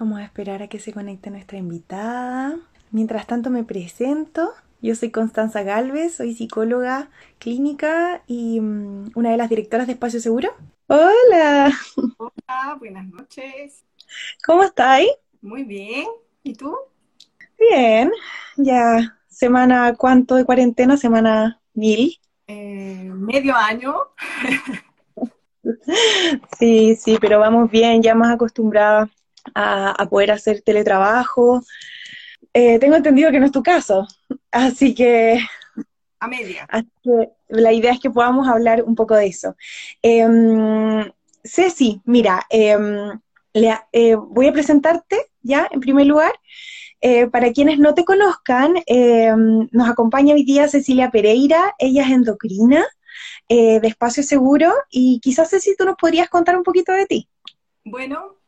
Vamos a esperar a que se conecte nuestra invitada. Mientras tanto me presento. Yo soy Constanza Galvez, soy psicóloga clínica y mm, una de las directoras de Espacio Seguro. Hola. Hola, buenas noches. ¿Cómo estáis? Muy bien. ¿Y tú? Bien. Ya, semana cuánto de cuarentena, semana mil. Eh, medio año. sí, sí, pero vamos bien, ya más acostumbrada a, poder hacer teletrabajo. Eh, tengo entendido que no es tu caso, así que... A media. la idea es que podamos hablar un poco de eso. Eh, Ceci, mira, em, eh, voy a presentarte ya en primer lugar. Eh, para quienes no te conozcan, em, nos acompaña hoy día Cecilia Pereira, ella es endocrina de Espacio Seguro y quizás Ceci, tú nos podrías contar un poquito de ti. Bueno,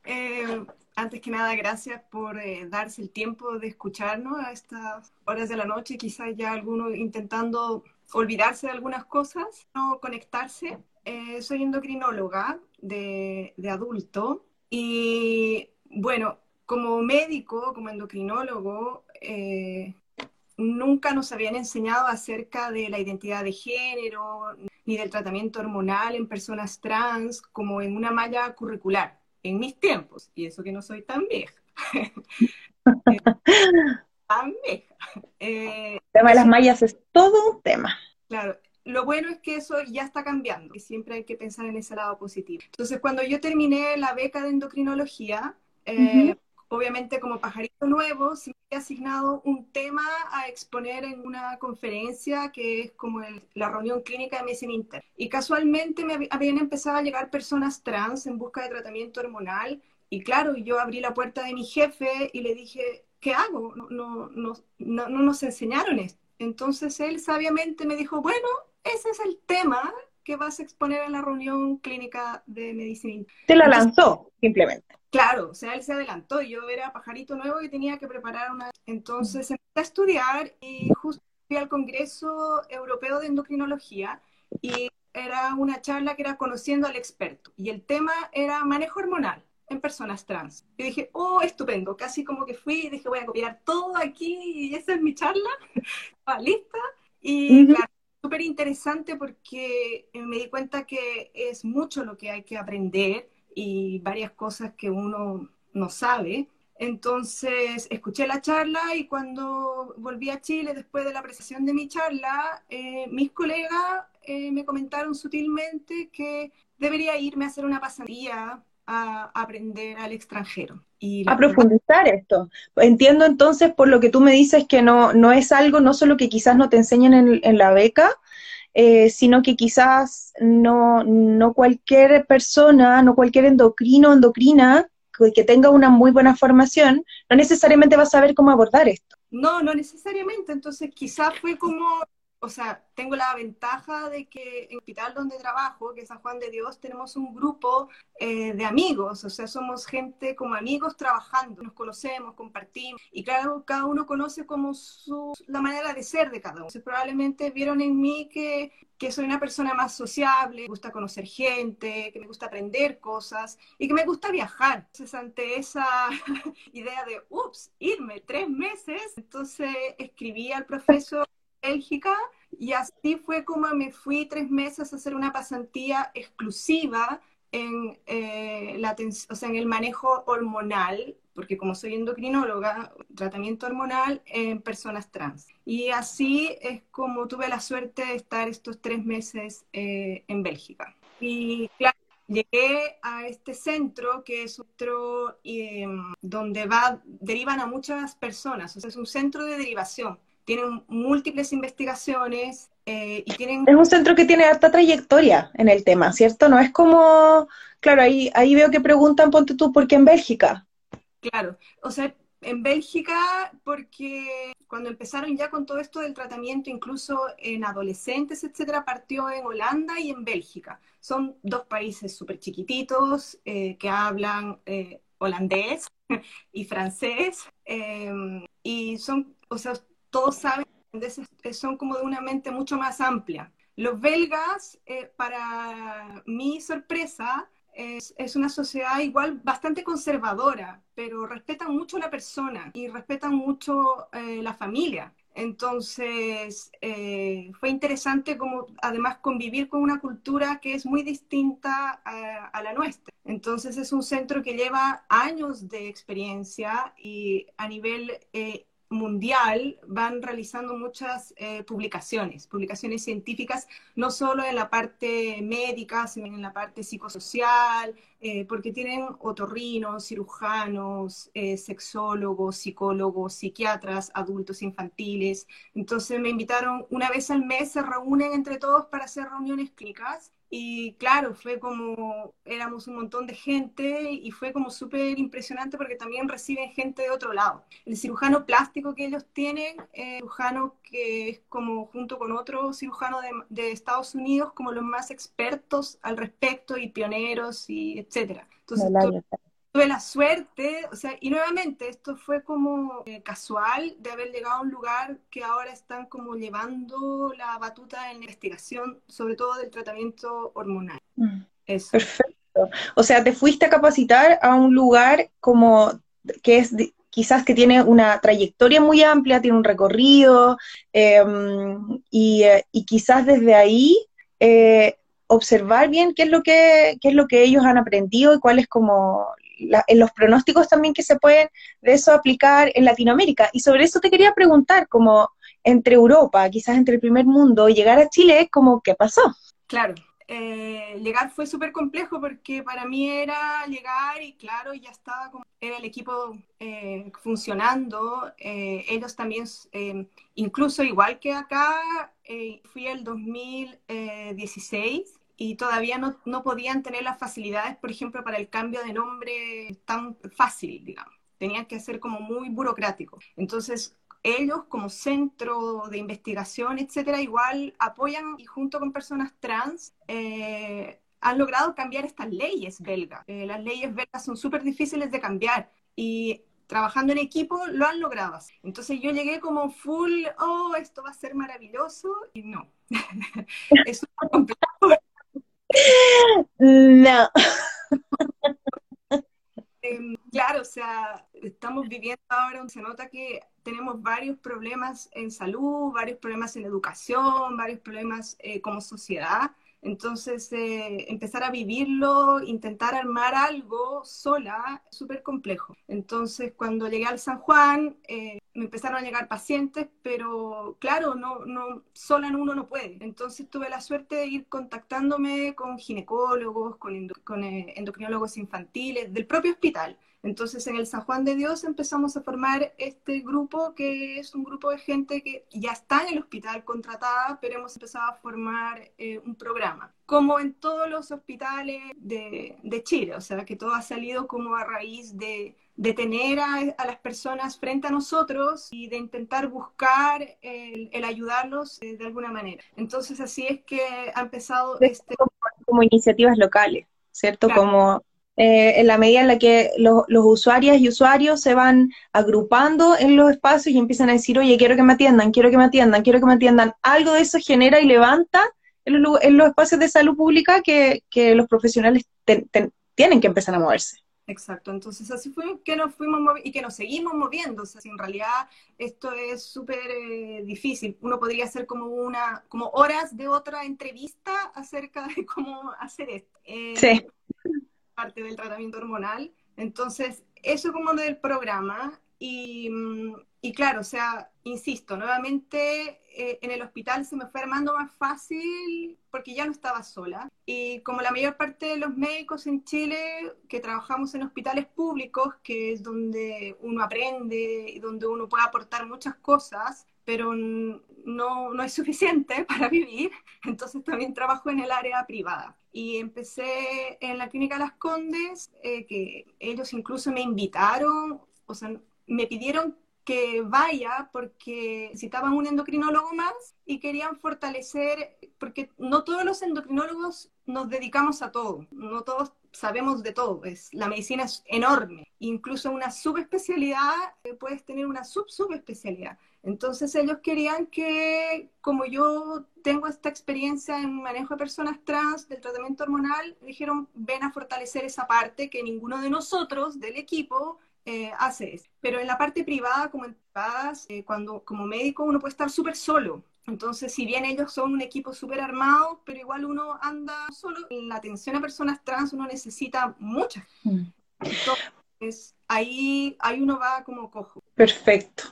antes que nada, gracias por eh, darse el tiempo de escucharnos a estas horas de la noche, quizás ya alguno intentando olvidarse de algunas cosas, no conectarse. Eh, soy endocrinóloga de, adulto y bueno, como médico, como endocrinólogo, eh, nunca nos habían enseñado acerca de la identidad de género ni del tratamiento hormonal en personas trans como en una malla curricular en mis tiempos, y eso que no soy tan vieja. tan vieja. Eh, el tema de las mallas es todo un tema. Claro, lo bueno es que eso ya está cambiando y siempre hay que pensar en ese lado positivo. Entonces, cuando yo terminé la beca de endocrinología, eh, obviamente como pajarito nuevo, se asignado un tema a exponer en una conferencia que es como la reunión clínica de medicina interna. Y casualmente me habían empezado a llegar personas trans en busca de tratamiento hormonal. Y claro, yo abrí la puerta de mi jefe y le dije, ¿qué hago? No, no, no, no nos enseñaron esto. Entonces él sabiamente me dijo, bueno, ese es el tema que vas a exponer en la reunión clínica de medicina interna. Te la lanzó, simplemente. Claro, o sea, él se adelantó, yo era pajarito nuevo y tenía que preparar una... Entonces empecé a estudiar y justo fui al Congreso Europeo de Endocrinología y era una charla que era conociendo al experto y el tema era manejo hormonal en personas trans. Y dije, oh, estupendo, casi como que fui y dije, voy a copiar todo aquí y esa es mi charla, estaba lista. Y claro, súper interesante porque me di cuenta que es mucho lo que hay que aprender y varias cosas que uno no sabe. Entonces escuché la charla y cuando volví a Chile después de la presentación de mi charla, eh, mis colegas eh, me comentaron sutilmente que debería irme a hacer una pasantía a aprender al extranjero. Y a profundizar esto. Entiendo entonces por lo que tú me dices que no, no es algo, no solo que quizás no te enseñen en, en la beca, eh, sino que quizás no, no cualquier persona, no cualquier endocrino endocrina que tenga una muy buena formación, no necesariamente va a saber cómo abordar esto. No, no necesariamente. Entonces, quizás fue como o sea, tengo la ventaja de que en el hospital donde trabajo, que es San Juan de Dios, tenemos un grupo eh, de amigos, o sea, somos gente como amigos trabajando, nos conocemos, compartimos, y claro, cada uno conoce como su, la manera de ser de cada uno. Entonces, probablemente vieron en mí que, que soy una persona más sociable, me gusta conocer gente, que me gusta aprender cosas y que me gusta viajar. Entonces, ante esa idea de, ups, irme tres meses, entonces escribí al profesor Bélgica y así fue como me fui tres meses a hacer una pasantía exclusiva en, eh, la, o sea, en el manejo hormonal, porque como soy endocrinóloga, tratamiento hormonal en personas trans. Y así es como tuve la suerte de estar estos tres meses eh, en Bélgica. Y llegué a este centro que es otro em, donde va, derivan a muchas personas, o sea, es un centro de derivación tienen múltiples investigaciones eh, y tienen... Es un centro que tiene alta trayectoria en el tema, ¿cierto? No es como, claro, ahí, ahí veo que preguntan, ponte tú, ¿por qué en Bélgica? Claro, o sea, en Bélgica porque cuando empezaron ya con todo esto del tratamiento, incluso en adolescentes, etcétera, partió en Holanda y en Bélgica. Son dos países súper chiquititos eh, que hablan eh, holandés y francés y son, o sea, todos saben, son como de una mente mucho más amplia. Los belgas, eh, para mi sorpresa, es, es, una sociedad igual bastante conservadora, pero respetan mucho la persona y respetan mucho eh, la familia. Entonces, eh, fue interesante como además convivir con una cultura que es muy distinta a, a, la nuestra. Entonces, es un centro que lleva años de experiencia y a nivel eh, mundial van realizando muchas eh, publicaciones, publicaciones científicas, no solo en la parte médica, sino en la parte psicosocial, eh, porque tienen otorrinos, cirujanos, eh, sexólogos, psicólogos, psiquiatras, adultos infantiles. Entonces me invitaron una vez al mes, se reúnen entre todos para hacer reuniones clínicas y claro, fue como, éramos un montón de gente y fue como súper impresionante porque también reciben gente de otro lado. El cirujano plástico que ellos tienen, eh, cirujano que es como junto con otro cirujano de, de, Estados Unidos, como los más expertos al respecto y pioneros y etcétera. Entonces, tuve la suerte, o sea, y nuevamente esto fue como eh, casual de haber llegado a un lugar que ahora están como llevando la batuta en la investigación, sobre todo del tratamiento hormonal. Mm. Eso. Perfecto. O sea, te fuiste a capacitar a un lugar como que es quizás que tiene una trayectoria muy amplia, tiene un recorrido, em, y, eh, y, quizás desde ahí eh, observar bien qué es lo que, qué es lo que ellos han aprendido y cuál es como en los pronósticos también que se pueden de eso aplicar en Latinoamérica. Y sobre eso te quería preguntar, como entre Europa, quizás entre el primer mundo, llegar a Chile, como, ¿qué pasó? Claro, eh, llegar fue súper complejo porque para mí era llegar y claro, ya estaba como, era el equipo eh, funcionando, eh, ellos también, incluso igual que acá, fui el 2016 y todavía no, no, podían tener las facilidades, por ejemplo, para el cambio de nombre tan fácil, digamos. Tenían que ser como muy burocrático. Entonces, ellos como centro de investigación, etcétera, igual apoyan y junto con personas trans eh, han logrado cambiar estas leyes belgas. Eh, las leyes belgas son súper difíciles de cambiar y trabajando en equipo lo han logrado Entonces yo llegué como full, oh, esto va a ser maravilloso y no. es complejo no. Em, claro, o sea, estamos viviendo ahora, se nota que tenemos varios problemas en salud, varios problemas en educación, varios problemas eh, como sociedad. Entonces, eh, empezar a vivirlo, intentar armar algo sola, súper complejo. Entonces, cuando llegué al San Juan, eh, me empezaron a llegar pacientes, pero claro, no, no, sola en uno no puede. Entonces, tuve la suerte de ir contactándome con ginecólogos, con, con eh, endocrinólogos infantiles, del propio hospital. Entonces, en el San Juan de Dios empezamos a formar este grupo, que es un grupo de gente que ya está en el hospital contratada, pero hemos empezado a formar eh, un programa, como en todos los hospitales de, de, Chile, o sea, que todo ha salido como a raíz de, de tener a, a, las personas frente a nosotros y de intentar buscar el, el ayudarlos de, de, alguna manera. Entonces, así es que ha empezado este... Como, como iniciativas locales, ¿cierto? Claro. Como eh, en la medida en la que lo, los usuarias y usuarios se van agrupando en los espacios y empiezan a decir, oye, quiero que me atiendan, quiero que me atiendan, quiero que me atiendan, algo de eso genera y levanta en los, en los espacios de salud pública que, que los profesionales ten, ten, tienen que empezar a moverse. Exacto, entonces así fue que nos fuimos y que nos seguimos moviendo, o sea, si en realidad esto es súper eh, difícil, uno podría hacer como una, como horas de otra entrevista acerca de cómo hacer esto. Eh, sí parte del tratamiento hormonal. Entonces, eso como del programa. Y, y claro, o sea, insisto, nuevamente eh, en el hospital se me fue armando más fácil porque ya no estaba sola. Y como la mayor parte de los médicos en Chile que trabajamos en hospitales públicos, que es donde uno aprende y donde uno puede aportar muchas cosas, pero no, no es suficiente para vivir, entonces también trabajo en el área privada. Y empecé en la clínica Las Condes, eh, que ellos incluso me invitaron, o sea, me pidieron que vaya porque necesitaban un endocrinólogo más y querían fortalecer, porque no todos los endocrinólogos nos dedicamos a todo, no todos sabemos de todo, es, la medicina es enorme, incluso una subespecialidad eh, puedes tener una sub-subespecialidad. Entonces ellos querían que, como yo tengo esta experiencia en manejo de personas trans, del tratamiento hormonal, dijeron, ven a fortalecer esa parte que ninguno de nosotros del equipo eh, hace. Pero en la parte privada, como en privadas, eh, cuando como médico uno puede estar súper solo. Entonces, si bien ellos son un equipo súper armado, pero igual uno anda solo, en la atención a personas trans uno necesita muchas. Mm. Entonces, ahí, ahí uno va como cojo. Perfecto.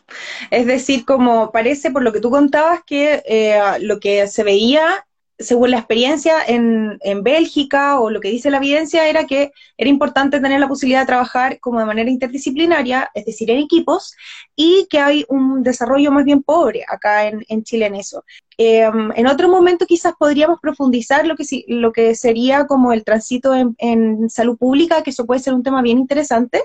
Es decir, como parece por lo que tú contabas que eh, lo que se veía según la experiencia en, en, Bélgica o lo que dice la evidencia, era que era importante tener la posibilidad de trabajar como de manera interdisciplinaria, es decir, en equipos, y que hay un desarrollo más bien pobre acá en, en Chile en eso. Em, en otro momento quizás podríamos profundizar lo que, lo que sería como el tránsito en, en, salud pública, que eso puede ser un tema bien interesante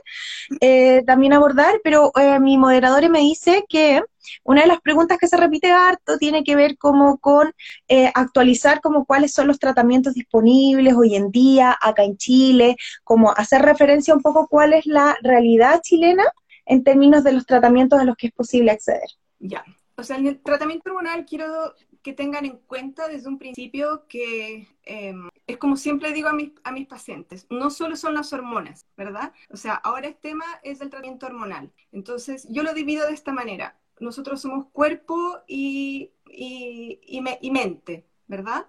eh, también abordar, pero eh, mi moderador me dice que una de las preguntas que se repite harto tiene que ver como con eh, actualizar como cuáles son los tratamientos disponibles hoy en día acá en Chile, como hacer referencia un poco cuál es la realidad chilena en términos de los tratamientos a los que es posible acceder. Ya, o sea, en el tratamiento hormonal quiero que tengan en cuenta desde un principio que em, es como siempre digo a mis, a mis pacientes, no solo son las hormonas, ¿verdad? O sea, ahora el tema es el tratamiento hormonal. Entonces, yo lo divido de esta manera nosotros somos cuerpo y, y, mente, ¿verdad?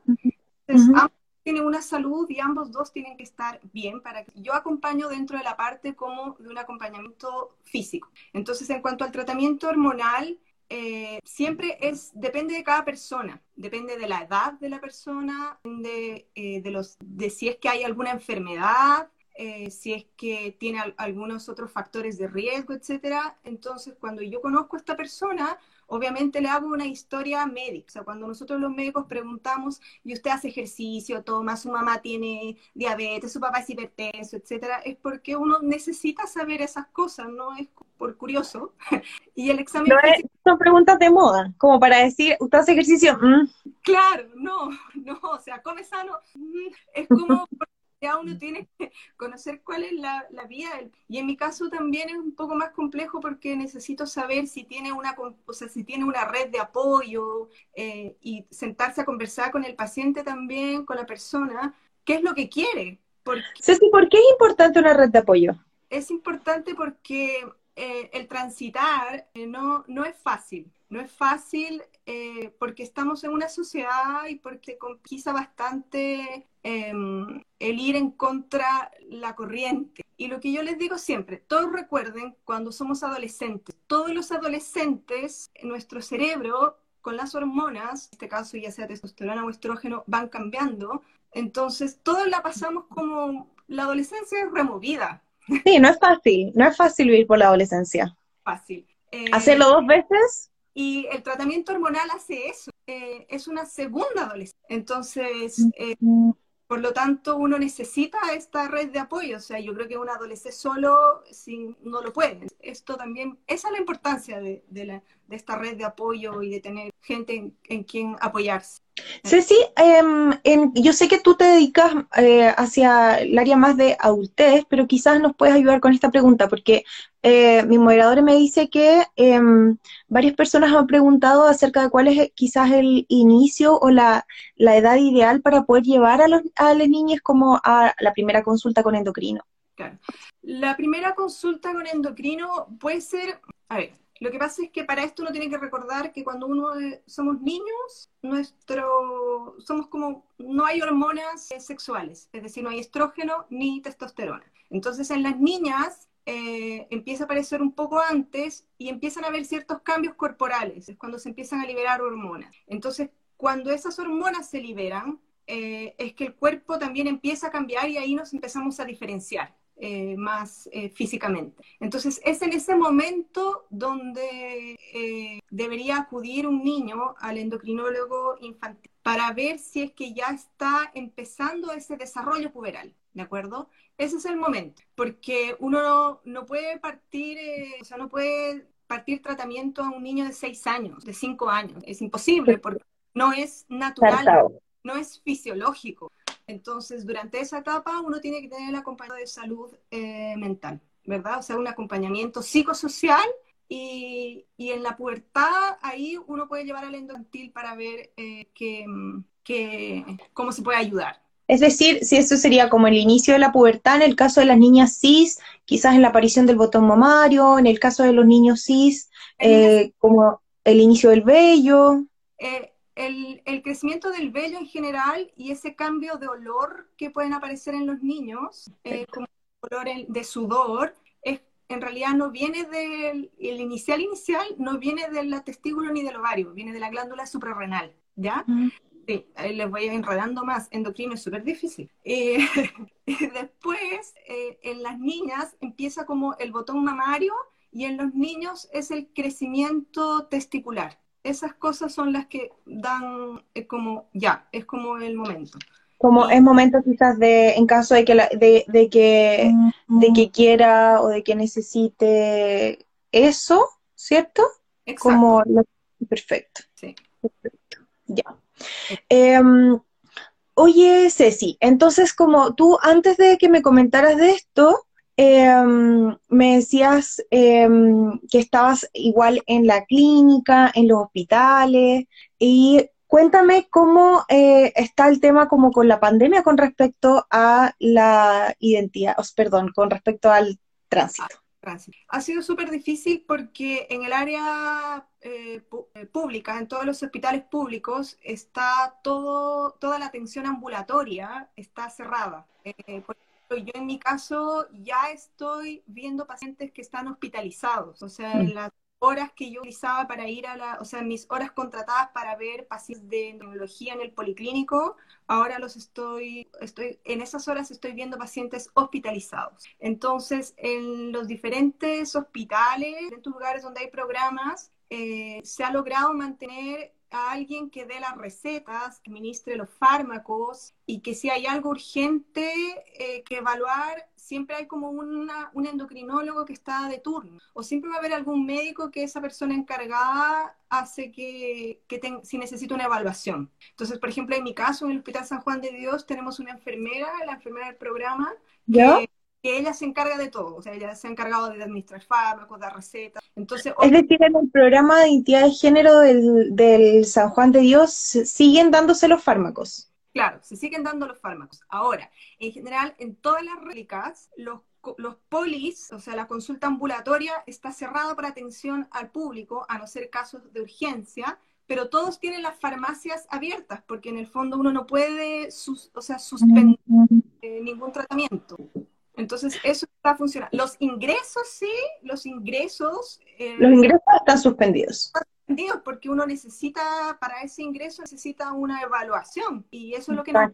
Entonces, ambos tienen una salud y ambos dos tienen que estar bien para que yo acompaño dentro de la parte como de un acompañamiento físico. Entonces, en cuanto al tratamiento hormonal, eh, siempre es, depende de cada persona, depende de la edad de la persona, de, eh, de, los, de si es que hay alguna enfermedad, eh, si es que tiene algunos otros factores de riesgo, etcétera. Entonces, cuando yo conozco a esta persona, obviamente le hago una historia médica. O sea, cuando nosotros los médicos preguntamos, y usted hace ejercicio, toma, su mamá tiene diabetes, su papá es hipertenso, etcétera, es porque uno necesita saber esas cosas, no es por curioso. y el examen. No son preguntas de moda, como para decir, ¿usted hace ejercicio? Mm. Claro, no, no, o sea, come sano. Mm, es como uno tiene que conocer cuál es la, vía. Y en mi caso también es un poco más complejo porque necesito saber si tiene una, o sea, si tiene una red de apoyo eh, y sentarse a conversar con el paciente también, con la persona, qué es lo que quiere. Porque, ¿por qué es importante una red de apoyo? Es importante porque eh, el transitar eh, no, no es fácil. No es fácil porque estamos en una sociedad y porque quizá bastante Em, el ir en contra la corriente. Y lo que yo les digo siempre, todos recuerden cuando somos adolescentes, todos los adolescentes, nuestro cerebro con las hormonas, en este caso ya sea testosterona o estrógeno, van cambiando. Entonces, todos la pasamos como la adolescencia es removida. Sí, no es fácil, no es fácil vivir por la adolescencia. Fácil. Eh, Hacerlo dos veces. Y el tratamiento hormonal hace eso. Eh, es una segunda adolescencia. Entonces, eh, por lo tanto, uno necesita esta red de apoyo. O sea, yo creo que un adolescente solo sin, no lo puede. Esto también, esa es la importancia de, de, esta red de apoyo y de tener gente en, quien apoyarse. Ceci, eh, yo sé que tú te dedicas eh, hacia el área más de adultez, pero quizás nos puedes ayudar con esta pregunta, porque eh, mi moderador me dice que em, varias personas han preguntado acerca de cuál es quizás el inicio o la, edad ideal para poder llevar a, los, a las niñas como a la primera consulta con endocrino. Claro. La primera consulta con endocrino puede ser, a ver, lo que pasa es que para esto uno tiene que recordar que cuando uno somos niños, nuestro somos como no hay hormonas sexuales, es decir, no hay estrógeno ni testosterona. Entonces en las niñas eh, empieza a aparecer un poco antes y empiezan a haber ciertos cambios corporales, es cuando se empiezan a liberar hormonas. Entonces, cuando esas hormonas se liberan, eh, es que el cuerpo también empieza a cambiar y ahí nos empezamos a diferenciar. Eh, más eh, físicamente. Entonces, es en ese momento donde eh, debería acudir un niño al endocrinólogo infantil para ver si es que ya está empezando ese desarrollo puberal, ¿de acuerdo? Ese es el momento, porque uno no, puede partir, o sea, no puede partir tratamiento a un niño de 6 años, de 5 años. Es imposible porque no es natural, no es fisiológico. Entonces, durante esa etapa uno tiene que tener el acompañamiento de salud eh, mental, ¿verdad? O sea, un acompañamiento psicosocial y, y, en la pubertad ahí uno puede llevar al endocantil para ver eh, que, que, cómo se puede ayudar. Es decir, si eso sería como el inicio de la pubertad, en el caso de las niñas cis, quizás en la aparición del botón mamario, en el caso de los niños cis, eh, como el inicio del vello. Eh, el, el, crecimiento del vello en general y ese cambio de olor que pueden aparecer en los niños, eh, como olor de sudor, es en realidad no viene del el inicial inicial, no viene del testículo ni del ovario, viene de la glándula suprarrenal, ¿ya? Sí, les voy enredando más, endocrino es súper difícil. Eh, después, eh, en las niñas empieza como el botón mamario y en los niños es el crecimiento testicular. Esas cosas son las que dan eh, como, ya, es como el momento como es momento quizás de, en caso de que, de, de, que, de que quiera o de que necesite eso, ¿cierto? Exacto. Como perfecto. Sí. Perfecto. Ya. Em, oye, Ceci, entonces como tú antes de que me comentaras de esto, em, me decías em, que estabas igual en la clínica, en los hospitales, y Cuéntame cómo eh, está el tema como con la pandemia con respecto a la identidad, perdón, con respecto al tránsito. Ha sido súper difícil porque en el área eh, eh, pública, en todos los hospitales públicos, está todo, toda la atención ambulatoria está cerrada. ejemplo, yo en mi caso ya estoy viendo pacientes que están hospitalizados, o sea, en mm. la horas que yo utilizaba para ir a la, o sea, mis horas contratadas para ver pacientes de neurología en el policlínico, ahora los estoy, estoy, en esas horas estoy viendo pacientes hospitalizados. Entonces, en los diferentes hospitales, en estos lugares donde hay programas, eh, se ha logrado mantener a alguien que dé las recetas, que ministre los fármacos y que si hay algo urgente eh, que evaluar, siempre hay como una, un endocrinólogo que está de turno o siempre va a haber algún médico que esa persona encargada hace que, que si necesita una evaluación. Entonces, por ejemplo, en mi caso, en el Hospital San Juan de Dios, tenemos una enfermera, la enfermera del programa, que, que ella se encarga de todo, o sea, ella se ha encargado de administrar fármacos, dar recetas. Entonces, es decir, en el programa de identidad de género del, del San Juan de Dios siguen dándose los fármacos. Claro, se siguen dando los fármacos. Ahora, en general, en todas las réplicas, los, los polis, o sea, la consulta ambulatoria está cerrada para atención al público, a no ser casos de urgencia, pero todos tienen las farmacias abiertas, porque en el fondo uno no puede, o sea, suspender eh, ningún tratamiento. Entonces, eso está funcionando. Los ingresos, sí, los ingresos... Eh, los ingresos están suspendidos. Están suspendidos porque uno necesita, para ese ingreso necesita una evaluación y eso es lo que... No...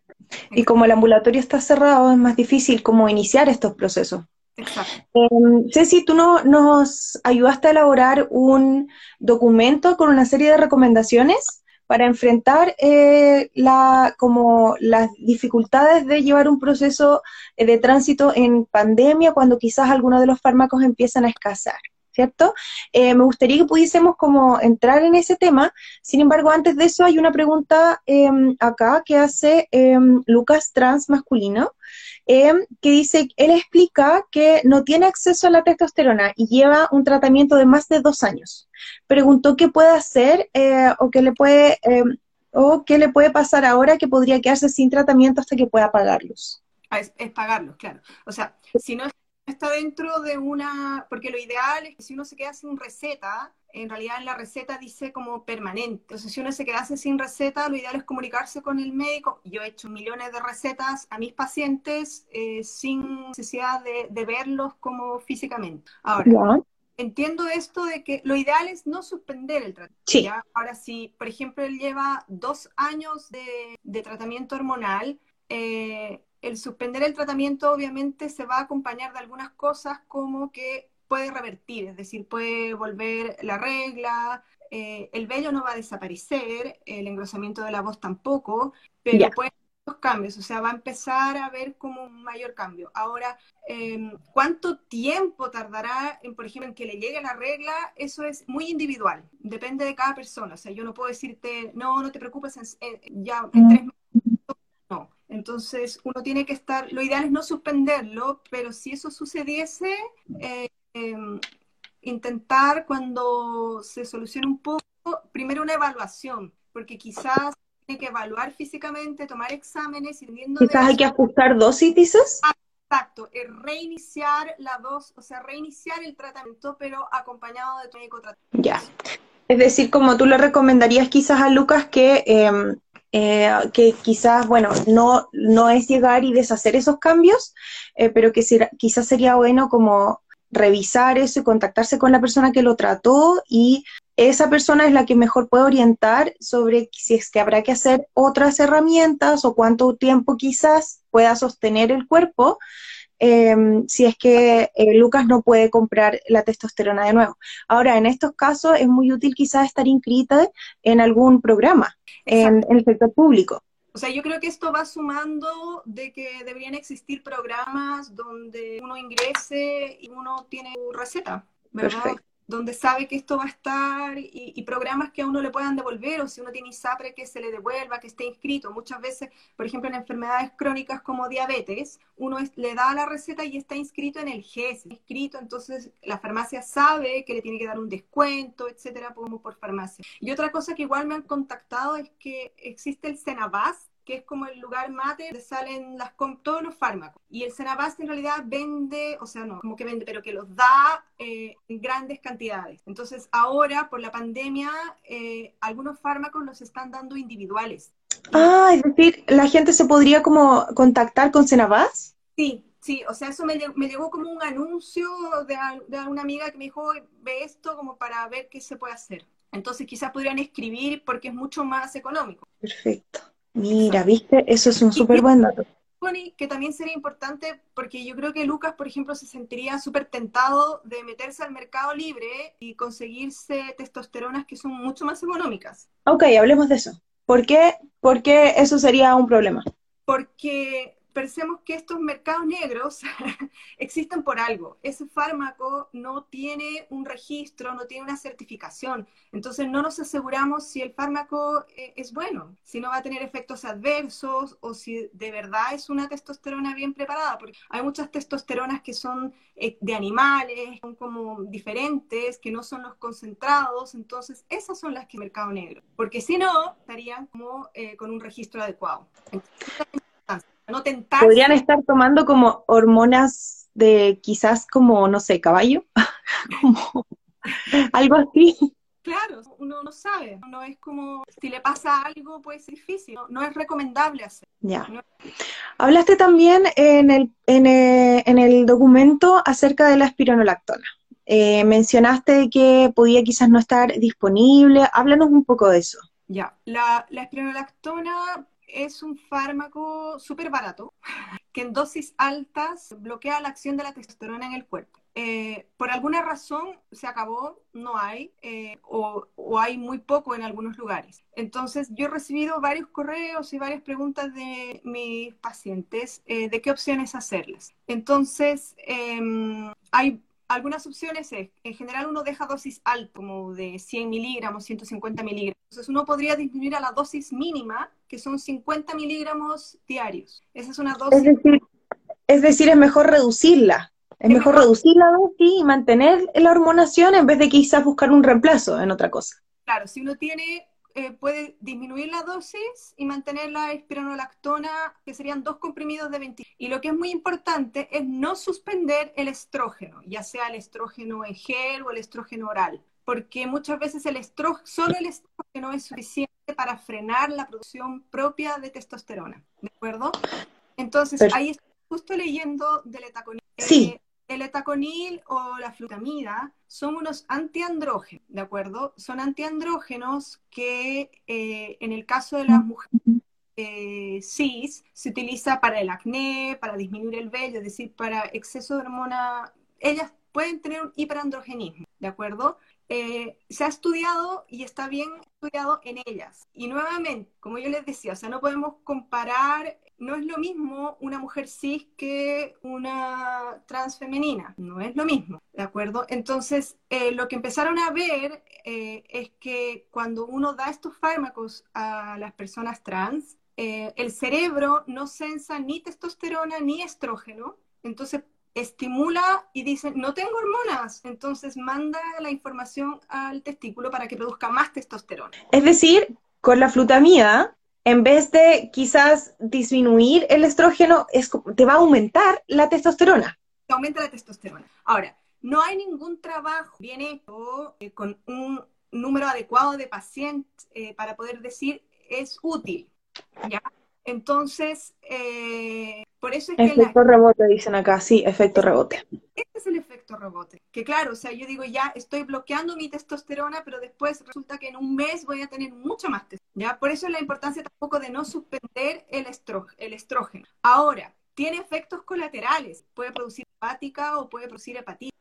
Y como el ambulatorio está cerrado, es más difícil como iniciar estos procesos. Exacto. Eh, Ceci, tú no, nos ayudaste a elaborar un documento con una serie de recomendaciones para enfrentar eh, la, como las dificultades de llevar un proceso eh, de tránsito en pandemia cuando quizás algunos de los fármacos empiezan a escasear. ¿Cierto? Eh, me gustaría que pudiésemos como entrar en ese tema. Sin embargo, antes de eso hay una pregunta em, acá que hace em, Lucas Trans masculino, em, que dice, él explica que no tiene acceso a la testosterona y lleva un tratamiento de más de dos años preguntó qué puede hacer eh, o qué le puede o qué le puede pasar ahora que podría quedarse sin tratamiento hasta que pueda pagarlos. Ah, es, pagarlos, claro. O sea, si no está dentro de una, porque lo ideal es que si uno se queda sin receta, en realidad en la receta dice como permanente. Entonces, si uno se quedase sin receta, lo ideal es comunicarse con el médico. Yo he hecho millones de recetas a mis pacientes eh, sin necesidad de, verlos como físicamente. Ahora, entiendo esto de que lo ideal es no suspender el tratamiento. Ahora, si, por ejemplo, él lleva dos años de, tratamiento hormonal, eh, el suspender el tratamiento obviamente se va a acompañar de algunas cosas como que puede revertir, es decir, puede volver la regla, eh, el vello no va a desaparecer, el engrosamiento de la voz tampoco, pero puede cambios, o sea, va a empezar a ver como un mayor cambio. Ahora, em, ¿cuánto tiempo tardará, en, por ejemplo, en que le llegue la regla? Eso es muy individual, depende de cada persona. O sea, yo no puedo decirte, no, no te preocupes, ya en tres meses. Entonces, uno tiene que estar, lo ideal es no suspenderlo, pero si eso sucediese, eh, em, intentar cuando se solucione un poco, primero una evaluación, porque quizás tiene que evaluar físicamente, tomar exámenes y Quizás hay que ajustar dosis, dices. Exacto, reiniciar la dosis, o sea, reiniciar el tratamiento, pero acompañado de tu médico tratamiento. Ya. Es decir, como tú le recomendarías quizás a Lucas que, em, eh, que quizás, bueno, no, no es llegar y deshacer esos cambios, eh, pero que quizás sería bueno como revisar eso y contactarse con la persona que lo trató y esa persona es la que mejor puede orientar sobre si es que habrá que hacer otras herramientas o cuánto tiempo quizás pueda sostener el cuerpo em, si es que eh, Lucas no puede comprar la testosterona de nuevo. Ahora, en estos casos es muy útil quizás estar inscrita en algún programa en, en el sector público. O sea, yo creo que esto va sumando de que deberían existir programas donde uno ingrese y uno tiene su receta, ¿verdad? Donde sabe que esto va a estar y, programas que a uno le puedan devolver o si uno tiene ISAPRE que se le devuelva, que esté inscrito. Muchas veces, por ejemplo, en enfermedades crónicas como diabetes, uno le da la receta y está inscrito en el GES, inscrito, entonces la farmacia sabe que le tiene que dar un descuento, etcétera, como por farmacia. Y otra cosa que igual me han contactado es que existe el Senabas, que es como el lugar mate donde salen las, todos los fármacos. Y el Senabast en realidad vende, o sea, no, como que vende, pero que los da eh, en grandes cantidades. Entonces, ahora, por la pandemia, eh, algunos fármacos los están dando individuales. Ah, es decir, ¿la gente se podría como contactar con Senabast? Sí, Sí, o sea, eso me, me llegó como un anuncio de, de, una amiga que me dijo, ve esto como para ver qué se puede hacer. Entonces quizás podrían escribir porque es mucho más económico. Perfecto. Mira, viste, eso es un súper buen dato. Que también sería importante porque yo creo que Lucas, por ejemplo, se sentiría súper tentado de meterse al mercado libre y conseguirse testosteronas que son mucho más económicas. Ok, hablemos de eso. ¿Por qué, ¿Por qué eso sería un problema? Porque pensemos que estos mercados negros existen por algo. Ese fármaco no tiene un registro, no tiene una certificación. Entonces no nos aseguramos si el fármaco eh, es bueno, si no va a tener efectos adversos o si de verdad es una testosterona bien preparada. Porque hay muchas testosteronas que son eh, de animales, son como diferentes, que no son los concentrados. Entonces esas son las que mercado negro. Porque si no, estarían como eh, con un registro adecuado. Entonces, no Podrían estar tomando como hormonas de quizás como, no sé, caballo, como algo así. Claro, uno no sabe, no es como, si le pasa algo, pues difícil, no, es recomendable hacer. Ya. Hablaste también en el, en, el, en el documento acerca de la espironolactona. Eh, mencionaste que podía quizás no estar disponible, háblanos un poco de eso. Ya, la, la espironolactona es un fármaco súper barato que en dosis altas bloquea la acción de la testosterona en el cuerpo. Eh, por alguna razón se acabó, no hay, eh, o, hay muy poco en algunos lugares. Entonces, yo he recibido varios correos y varias preguntas de mis pacientes eh, de qué opciones hacerles. Entonces, em, hay algunas opciones es, en general uno deja dosis alta, como de 100 miligramos, 150 miligramos. Entonces uno podría disminuir a la dosis mínima, que son 50 miligramos diarios. Esa es una dosis. Es decir, es, decir, es mejor reducirla. Es, mejor, reducir la dosis y mantener la hormonación en vez de quizás buscar un reemplazo en otra cosa. Claro, si uno tiene eh, puede disminuir la dosis y mantener la espironolactona, que serían dos comprimidos de 20. Y lo que es muy importante es no suspender el estrógeno, ya sea el estrógeno en gel o el estrógeno oral, porque muchas veces el estrógeno, solo el estrógeno es suficiente para frenar la producción propia de testosterona, ¿de acuerdo? Entonces, ahí estoy justo leyendo del etaconil. Sí. Eh, el etaconil o la flutamida son unos antiandrógenos, ¿de acuerdo? Son antiandrógenos que eh, en el caso de las mujeres eh, cis se utiliza para el acné, para disminuir el vello, es decir, para exceso de hormona. Ellas pueden tener un hiperandrogenismo, ¿de acuerdo? Eh, se ha estudiado y está bien estudiado en ellas. Y nuevamente, como yo les decía, o sea, no podemos comparar, no es lo mismo una mujer cis que una trans femenina, no es lo mismo, ¿de acuerdo? Entonces, eh, lo que empezaron a ver eh, es que cuando uno da estos fármacos a las personas trans, el cerebro no sensa ni testosterona ni estrógeno, entonces estimula y dice, no tengo hormonas, entonces manda la información al testículo para que produzca más testosterona. Es decir, con la flutamida, en vez de quizás disminuir el estrógeno, es, te va a aumentar la testosterona. Te aumenta la testosterona. Ahora, no hay ningún trabajo hecho eh, con un número adecuado de pacientes eh, para poder decir es útil. ¿ya? Entonces, eh, por eso es que... Efecto rebote, dicen acá, sí, efecto rebote. Este es el efecto rebote. Que claro, o sea, yo digo, ya estoy bloqueando mi testosterona, pero después resulta que en un mes voy a tener mucho más testosterona. ¿ya? Por eso es la importancia tampoco de no suspender el, el estrógeno. Ahora, tiene efectos colaterales. Puede producir hepática o puede producir hepatitis.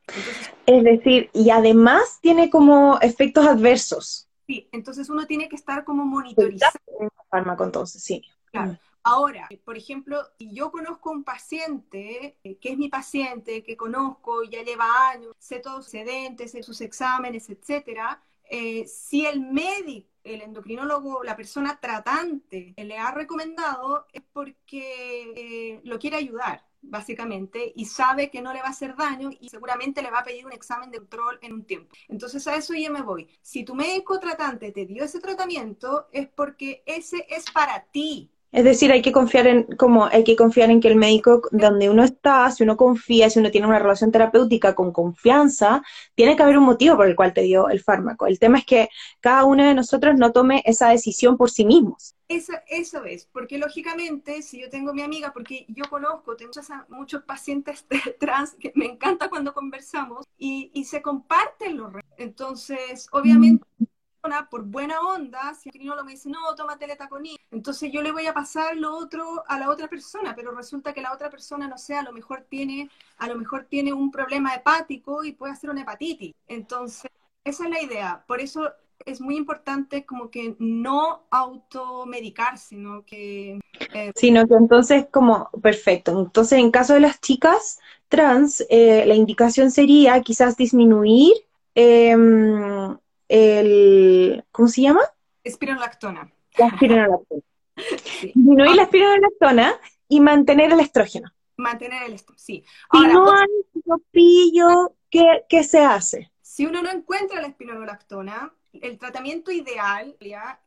es decir, y además tiene como efectos adversos. Sí, entonces uno tiene que estar como monitorizando. El fármaco, entonces, sí. Mm. Ahora, por ejemplo, si yo conozco un paciente, eh, que es mi paciente, que conozco, ya lleva años, sé todos sus sé sus exámenes, etcétera, eh, si el médico, el endocrinólogo, la persona tratante le ha recomendado, es porque eh, lo quiere ayudar básicamente, y sabe que no le va a hacer daño y seguramente le va a pedir un examen de control en un tiempo. Entonces a eso ya me voy. Si tu médico tratante te dio ese tratamiento, es porque ese es para ti, es decir, hay que confiar en, como hay que confiar en que el médico donde uno está, si uno confía, si uno tiene una relación terapéutica con confianza, tiene que haber un motivo por el cual te dio el fármaco. El tema es que cada uno de nosotros no tome esa decisión por sí mismos. Eso, es, porque lógicamente, si yo tengo mi amiga, porque yo conozco, tengo muchos, pacientes trans que me encanta cuando conversamos y, y se comparten los Entonces, obviamente, por buena onda, si el no me dice, no, tómate letaconina, entonces yo le voy a pasar lo otro a la otra persona, pero resulta que la otra persona, no sé, a lo mejor tiene, a lo mejor tiene un problema hepático y puede hacer una hepatitis. Entonces, esa es la idea. Por eso es muy importante como que no automedicar, sino que... Eh, sino que entonces como, perfecto, entonces en caso de las chicas trans, eh, la indicación sería quizás disminuir em, el, ¿cómo se llama? Espironolactona. La espironolactona. Disminuir la espironolactona y mantener el estrógeno. Mantener el estrógeno, sí. Ahora, si no hay pillo, ¿qué, ¿qué, se hace? Si uno no encuentra la espironolactona, el tratamiento ideal ¿ya?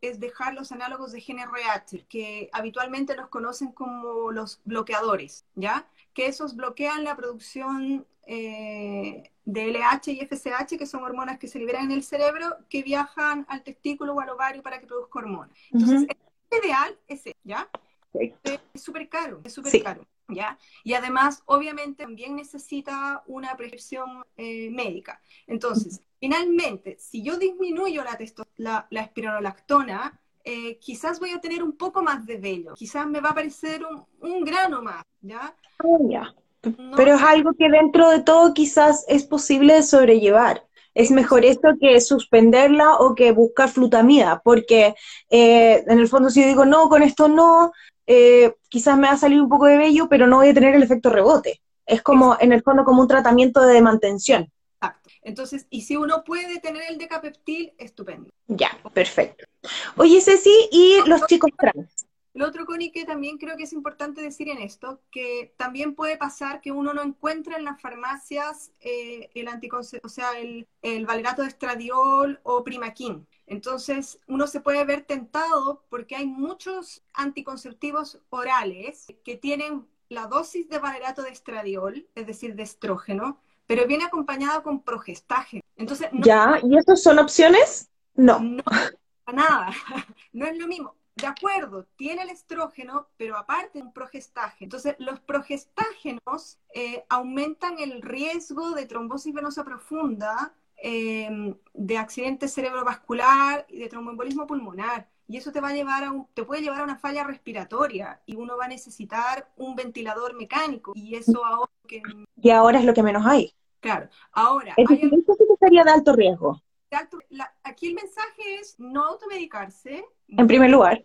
es dejar los análogos de GNRH, que habitualmente los conocen como los bloqueadores, ¿ya? Que esos bloquean la producción eh, de LH y FSH, que son hormonas que se liberan en el cerebro, que viajan al testículo o al ovario para que produzca hormonas. Entonces, el ideal es ese, ¿ya? Es súper caro, es súper caro, ¿ya? Y además, obviamente, también necesita una prescripción eh, médica. Entonces, finalmente, si yo disminuyo la, la, la espironolactona, eh, quizás voy a tener un poco más de vello, quizás me va a aparecer un, un grano más, ¿ya? Oh, ya. Pero es algo que dentro de todo quizás es posible de sobrellevar. Es mejor esto que suspenderla o que buscar flutamida, porque eh, en el fondo si yo digo no, con esto no, eh, quizás me va a salir un poco de vello, pero no voy a tener el efecto rebote. Es como, en el fondo, como un tratamiento de mantención. Entonces, y si uno puede tener el decapeptil, estupendo. Ya, perfecto. Oye, Ceci, ¿y los chicos trans? Lo otro, Connie, que también creo que es importante decir en esto, que también puede pasar que uno no encuentre en las farmacias eh, el anticonceptivo, o sea, el, el valerato de estradiol o primaquín. Entonces, uno se puede ver tentado porque hay muchos anticonceptivos orales que tienen la dosis de valerato de estradiol, es decir, de estrógeno, pero viene acompañado con progestágeno. Entonces, ¿Ya? ¿Y esas son opciones? No. No, nada. No es lo mismo de acuerdo, tiene el estrógeno, pero aparte un progestágeno. Entonces, los progestágenos eh, aumentan el riesgo de trombosis venosa profunda, em, de accidente cerebrovascular y de tromboembolismo pulmonar. Y eso te va a llevar a un, te puede llevar a una falla respiratoria y uno va a necesitar un ventilador mecánico. Y eso ahora que... Y ahora es lo que menos hay. Claro, ahora... Eso, hay algo- eso sí que sería de alto riesgo, de alto- la- aquí el mensaje es no automedicarse. en primer lugar.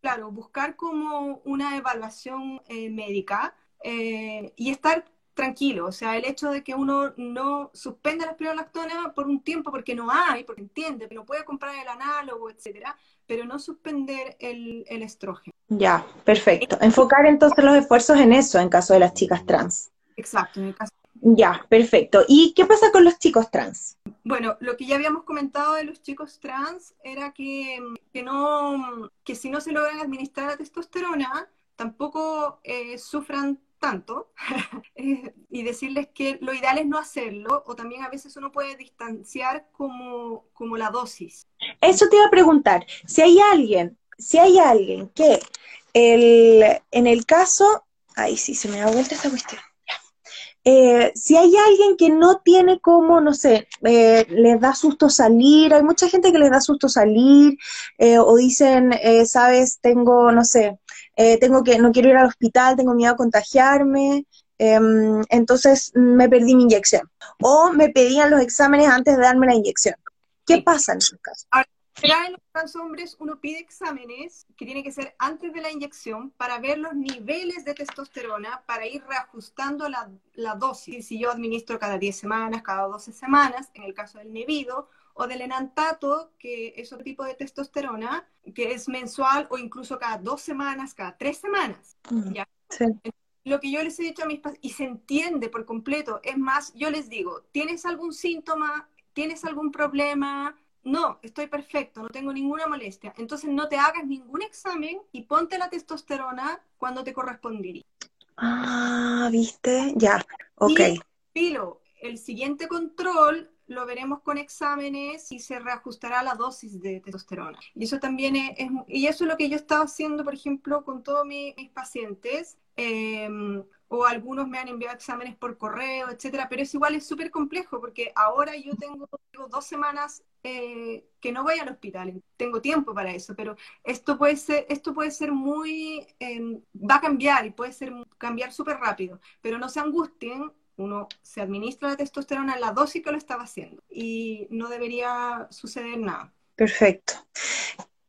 Claro, buscar como una evaluación eh, médica eh, y estar tranquilo. O sea, el hecho de que uno no suspenda la espironolactona por un tiempo porque no hay, porque entiende, que no puede comprar el análogo, etcétera, pero no suspender el, el estrógeno. Ya, perfecto. Enfocar entonces los esfuerzos en eso en caso de las chicas trans. Exacto, en el caso. Ya, perfecto. ¿Y qué pasa con los chicos trans? Bueno, lo que ya habíamos comentado de los chicos trans era que, que no, que si no se logran administrar la testosterona, tampoco eh, sufran tanto Eh, y decirles que lo ideal es no hacerlo o también a veces uno puede distanciar como, como la dosis. Eso te iba a preguntar. Si hay alguien, si hay alguien que el, en el caso, ay, sí, se me da vuelta esta cuestión. Eh, si hay alguien que no tiene como, no sé, eh, les da susto salir, hay mucha gente que les da susto salir, eh, o dicen, eh, sabes, tengo, no sé, eh, tengo que, no quiero ir al hospital, tengo miedo a contagiarme, em, entonces me perdí mi inyección. O me pedían los exámenes antes de darme la inyección. ¿Qué pasa en esos casos? Acá en los trans hombres uno pide exámenes que tiene que ser antes de la inyección para ver los niveles de testosterona para ir reajustando la, la dosis. Si yo administro cada 10 semanas, cada 12 semanas, en el caso del Nevido, o del enantato, que es otro tipo de testosterona, que es mensual o incluso cada dos semanas, cada tres semanas. Ya. Sí. Lo que yo les he dicho a mis pacientes, y se entiende por completo, es más, yo les digo, ¿tienes algún síntoma? ¿Tienes algún problema? No, estoy perfecto, no tengo ninguna molestia. Entonces no te hagas ningún examen y ponte la testosterona cuando te correspondería. Ah, ¿viste? Ya, ok. Y, Pilo, el siguiente control lo veremos con exámenes y se reajustará la dosis de testosterona. Y eso también es, es- y eso es lo que yo he estado haciendo, por ejemplo, con todos mi- mis pacientes. eh, o algunos me han enviado exámenes por correo, etcétera, pero es igual, es súper complejo porque ahora yo tengo, dos semanas eh, que no voy al hospital, tengo tiempo para eso, pero esto puede ser, esto puede ser muy, eh, va a cambiar y puede ser cambiar súper rápido, pero no se angustien, uno se administra la testosterona en la dosis que lo estaba haciendo y no debería suceder nada. Perfecto.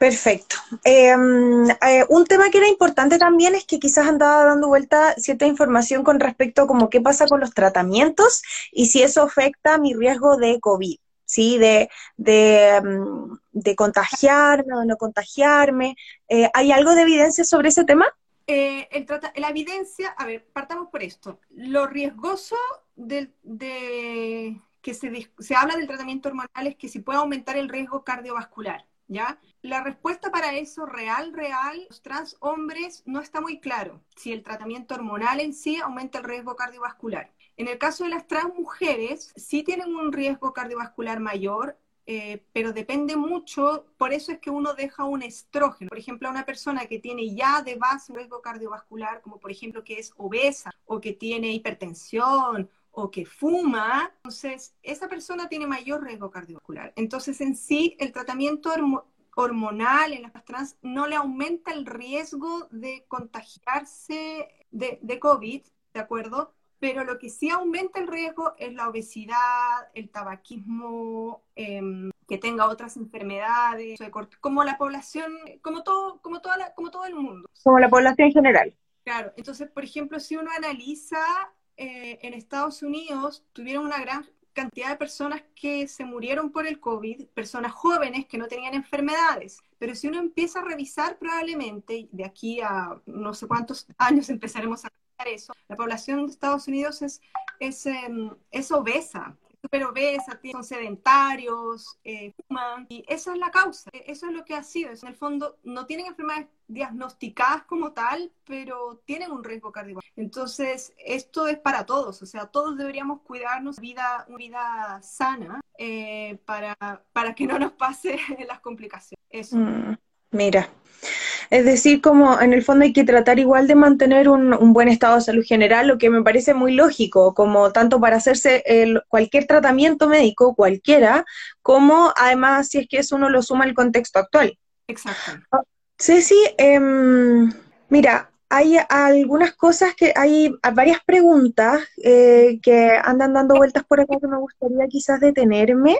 Perfecto. Eh, eh, un tema que era importante también es que quizás andaba dando vuelta cierta información con respecto a como qué pasa con los tratamientos y si eso afecta mi riesgo de COVID, ¿sí? De, de, mm, de contagiarme o no contagiarme. Eh, ¿hay algo de evidencia sobre ese tema? Eh, la evidencia, a ver, partamos por esto. Lo riesgoso del- de, que se, se habla del tratamiento hormonal es que si puede aumentar el riesgo cardiovascular, ¿ya? La respuesta para eso, real, real, los trans hombres no está muy claro si el tratamiento hormonal en sí aumenta el riesgo cardiovascular. En el caso de las trans mujeres, sí tienen un riesgo cardiovascular mayor, eh, pero depende mucho, por eso es que uno deja un estrógeno. Por ejemplo, a una persona que tiene ya de base un riesgo cardiovascular, como por ejemplo que es obesa o que tiene hipertensión o que fuma, entonces esa persona tiene mayor riesgo cardiovascular. Entonces en sí el tratamiento hormo- hormonal en las trans no le aumenta el riesgo de contagiarse de, de COVID, ¿de acuerdo? Pero lo que sí aumenta el riesgo es la obesidad, el tabaquismo, em, que tenga otras enfermedades, como la población, como todo, como toda la- como todo el mundo. Como la población en general. Claro, entonces, por ejemplo, si uno analiza eh, en Estados Unidos, tuvieron una gran cantidad de personas que se murieron por el COVID, personas jóvenes que no tenían enfermedades. Pero si uno empieza a revisar, probablemente de aquí a no sé cuántos años empezaremos a revisar eso, la población de Estados Unidos es, es, em, es obesa, súper obesa, son sedentarios, eh, fuman, y esa es la causa, e- eso es lo que ha sido. En el fondo, no tienen enfermedades diagnosticadas como tal, pero tienen un riesgo cardiovascular. Entonces, esto es para todos, o sea, todos deberíamos cuidarnos vida, una vida sana eh, para, para que no nos pase las complicaciones. Eso. Mm, mira, es decir, como en el fondo hay que tratar igual de mantener un, un buen estado de salud general, lo que me parece muy lógico, como tanto para hacerse el- cualquier tratamiento médico, cualquiera, como además si es que eso uno lo suma al contexto actual. Exacto. Ceci, em, mira, hay algunas cosas que hay varias preguntas eh, que andan dando vueltas por acá que me gustaría quizás detenerme.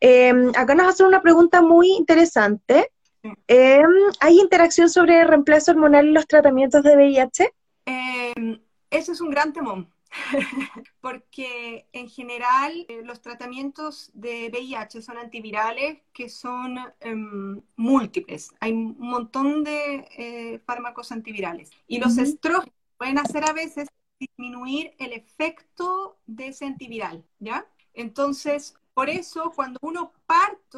Em, acá nos hacen una pregunta muy interesante. Em, ¿Hay interacción sobre el reemplazo hormonal en los tratamientos de VIH? Em, eso es un gran temor. porque en general eh, los tratamientos de VIH son antivirales que son em, múltiples. Hay un montón de eh, fármacos antivirales. Y los estrógenos pueden hacer a veces disminuir el efecto de ese antiviral, ¿ya? Entonces, por eso, cuando uno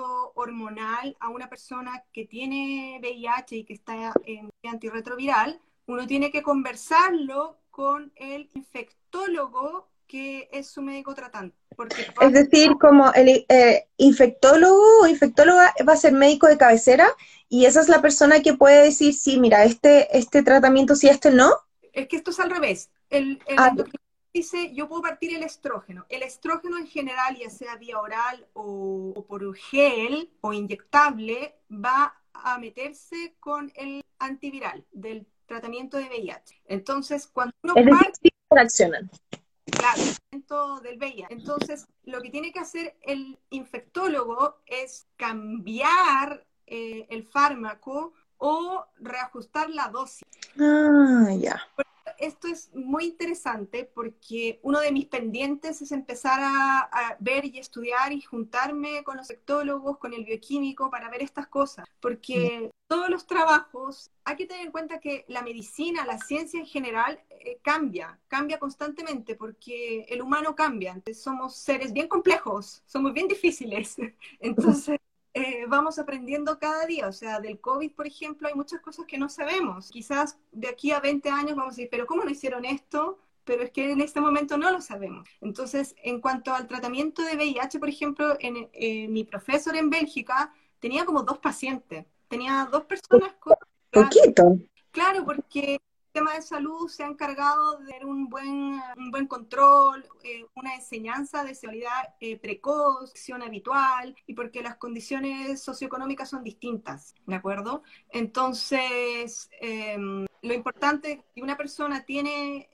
hormonal a una persona que tiene VIH y que está en antirretroviral, uno tiene que conversarlo con el infectólogo que es su médico tratante. Porque es decir, como el eh, infectólogo o infectóloga va a ser médico de cabecera y esa es la persona que puede decir, sí, mira, este, este tratamiento sí, este no. Es que esto es al revés. El, el ah, dice, yo puedo partir el estrógeno. El estrógeno en general, ya sea vía oral o, o por gel o inyectable, va a meterse con el antiviral del tratamiento de VIH. Entonces, cuando uno es decir, reaccionan. Claro, del VIH. Entonces, lo que tiene que hacer el infectólogo es cambiar eh, el fármaco o reajustar la dosis. Ah, ya esto es muy interesante porque uno de mis pendientes es empezar a, ver y estudiar y juntarme con los sectólogos, con el bioquímico para ver estas cosas, porque todos los trabajos, hay que tener en cuenta que la medicina, la ciencia en general eh, cambia, cambia constantemente porque el humano cambia, somos seres bien complejos, somos bien difíciles, entonces eh, vamos aprendiendo cada día. O sea, del COVID, por ejemplo, hay muchas cosas que no sabemos. Quizás de aquí a 20 años vamos a decir, pero ¿cómo no hicieron esto? Pero es que en este momento no lo sabemos. Entonces, en cuanto al tratamiento de VIH, por ejemplo, en, eh, mi profesor en Bélgica tenía como dos pacientes. Tenía dos personas con... Poquito. Claro, porque tema de salud se ha encargado de un buen, un buen control, eh, una enseñanza de sexualidad eh, precoz, acción habitual, y porque las condiciones socioeconómicas son distintas, ¿de acuerdo? Entonces, em, lo importante, si una persona tiene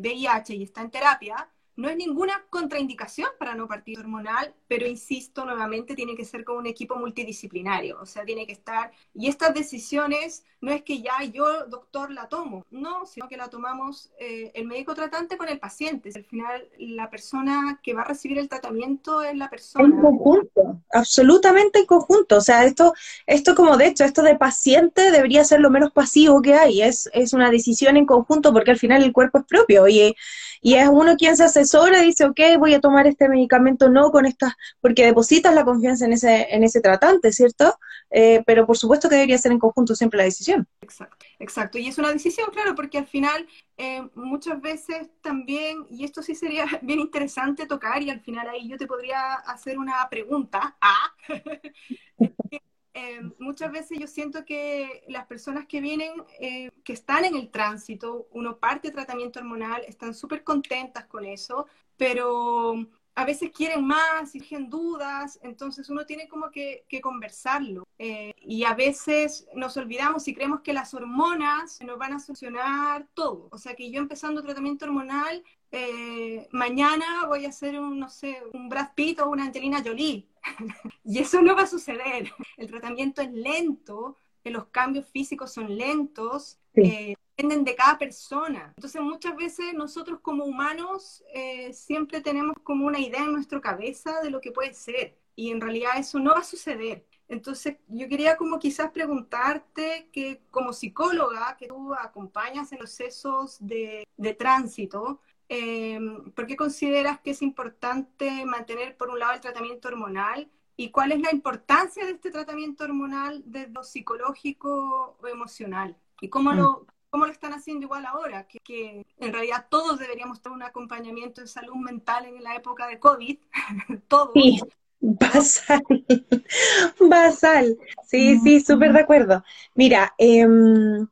VIH eh, y está en terapia, no es ninguna contraindicación para no partir hormonal, pero insisto nuevamente, tiene que ser con un equipo multidisciplinario, o sea, tiene que estar, y estas decisiones no es que ya yo, doctor, la tomo, no, sino que la tomamos eh, el médico tratante con el paciente. Al final, la persona que va a recibir el tratamiento es la persona. En conjunto, absolutamente en conjunto. O sea, esto, esto como de hecho, esto de paciente debería ser lo menos pasivo que hay. Es, es una decisión en conjunto porque al final el cuerpo es propio y, y es uno quien se asesora dice, ok, voy a tomar este medicamento, no con estas, porque depositas la confianza en ese, en ese tratante, ¿cierto? Eh, pero por supuesto que debería ser en conjunto siempre la decisión. Exacto, exacto. Y es una decisión, claro, porque al final eh, muchas veces también, y esto sí sería bien interesante tocar, y al final ahí yo te podría hacer una pregunta. Ah, eh, muchas veces yo siento que las personas que vienen, eh, que están en el tránsito, uno parte de tratamiento hormonal, están súper contentas con eso, pero a veces quieren más, surgen dudas, entonces uno tiene como que, conversarlo. Eh, y a veces nos olvidamos y creemos que las hormonas nos van a solucionar todo. O sea que yo empezando tratamiento hormonal, eh, mañana voy a hacer un, no sé, un Brad Pitt o una Angelina Jolie. y eso no va a suceder. El tratamiento es lento, los cambios físicos son lentos. Eh, dependen de cada persona. Entonces muchas veces nosotros como humanos eh, siempre tenemos como una idea en nuestra cabeza de lo que puede ser y en realidad eso no va a suceder. Entonces yo quería como quizás preguntarte que como psicóloga que tú acompañas en procesos de, de tránsito, eh, ¿por qué consideras que es importante mantener por un lado el tratamiento hormonal y cuál es la importancia de este tratamiento hormonal desde lo psicológico o emocional? ¿Y cómo, mm. lo, cómo lo están haciendo igual ahora, que, en realidad todos deberíamos tener un acompañamiento de salud mental en la época de COVID, todos. Sí, basal, basal, sí, sí, súper de acuerdo. Mira, em,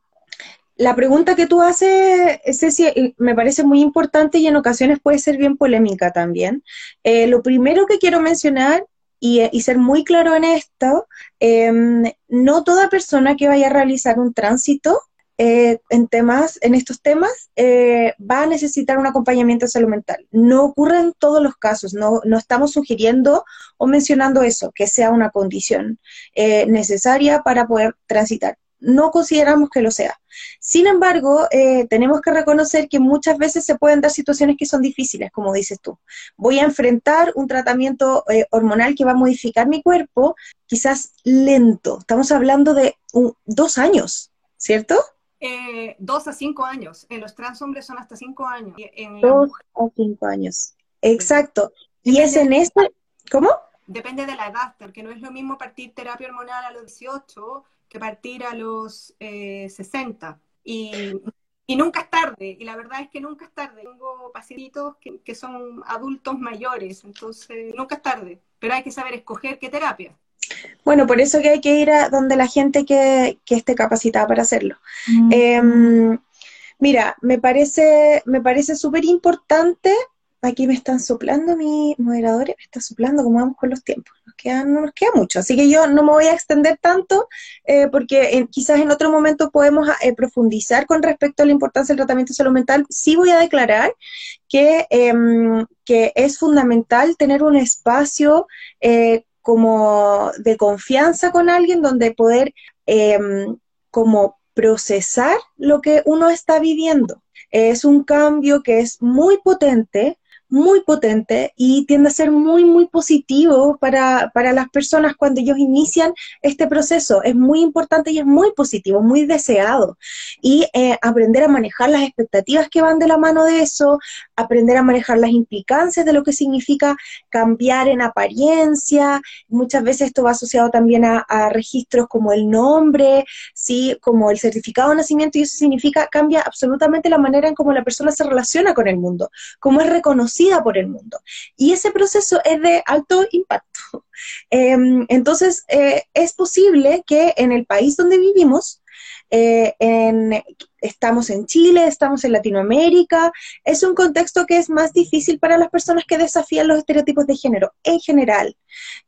la pregunta que tú haces, Ceci, eh, me parece muy importante y en ocasiones puede ser bien polémica también. Eh, lo primero que quiero mencionar y, y, ser muy claro en esto, em, no toda persona que vaya a realizar un tránsito eh, en temas, en estos temas, eh, va a necesitar un acompañamiento de salud mental. No ocurre en todos los casos, no, no estamos sugiriendo o mencionando eso, que sea una condición eh, necesaria para poder transitar. No consideramos que lo sea. Sin embargo, tenemos que reconocer que muchas veces se pueden dar situaciones que son difíciles, como dices tú. Voy a enfrentar un tratamiento hormonal que va a modificar mi cuerpo, quizás lento. Estamos hablando de dos años, ¿cierto? Eh, dos a cinco años. En los trans hombres son hasta cinco años. En dos a cinco años. Exacto. y es en este. ¿Cómo? Depende de la edad, porque no es lo mismo partir terapia hormonal a los 18 que partir a los 60. Eh, y, nunca es tarde. Y la verdad es que nunca es tarde. Tengo pacientitos que, que son adultos mayores, entonces nunca es tarde. Pero hay que saber escoger qué terapia. Bueno, por eso que hay que ir a donde la gente que, esté capacitada para hacerlo. Mm. Em, mira, me parece, me parece súper importante. Aquí me están soplando mis moderadores, me está soplando como vamos con los tiempos. Nos no nos queda mucho, así que yo no me voy a extender tanto eh, porque quizás en otro momento podemos eh, profundizar con respecto a la importancia del tratamiento de salud mental. Sí voy a declarar que, em, que es fundamental tener un espacio eh, como de confianza con alguien donde poder em, como procesar lo que uno está viviendo. Es un cambio que es muy potente, muy potente y tiende a ser muy, muy positivo para, las personas cuando ellos inician este proceso. Es muy importante y es muy positivo, muy deseado. Y eh, aprender a manejar las expectativas que van de la mano de eso, aprender a manejar las implicancias de lo que significa cambiar en apariencia. Muchas veces esto va asociado también a, registros como el nombre, ¿sí? como el certificado de nacimiento, y eso significa cambia absolutamente la manera en cómo la persona se relaciona con el mundo, cómo es reconocida por el mundo. Y ese proceso es de alto impacto. Em, entonces, eh, es posible que en el país donde vivimos, eh, en, estamos en Chile, estamos en Latinoamérica, es un contexto que es más difícil para las personas que desafían los estereotipos de género en general.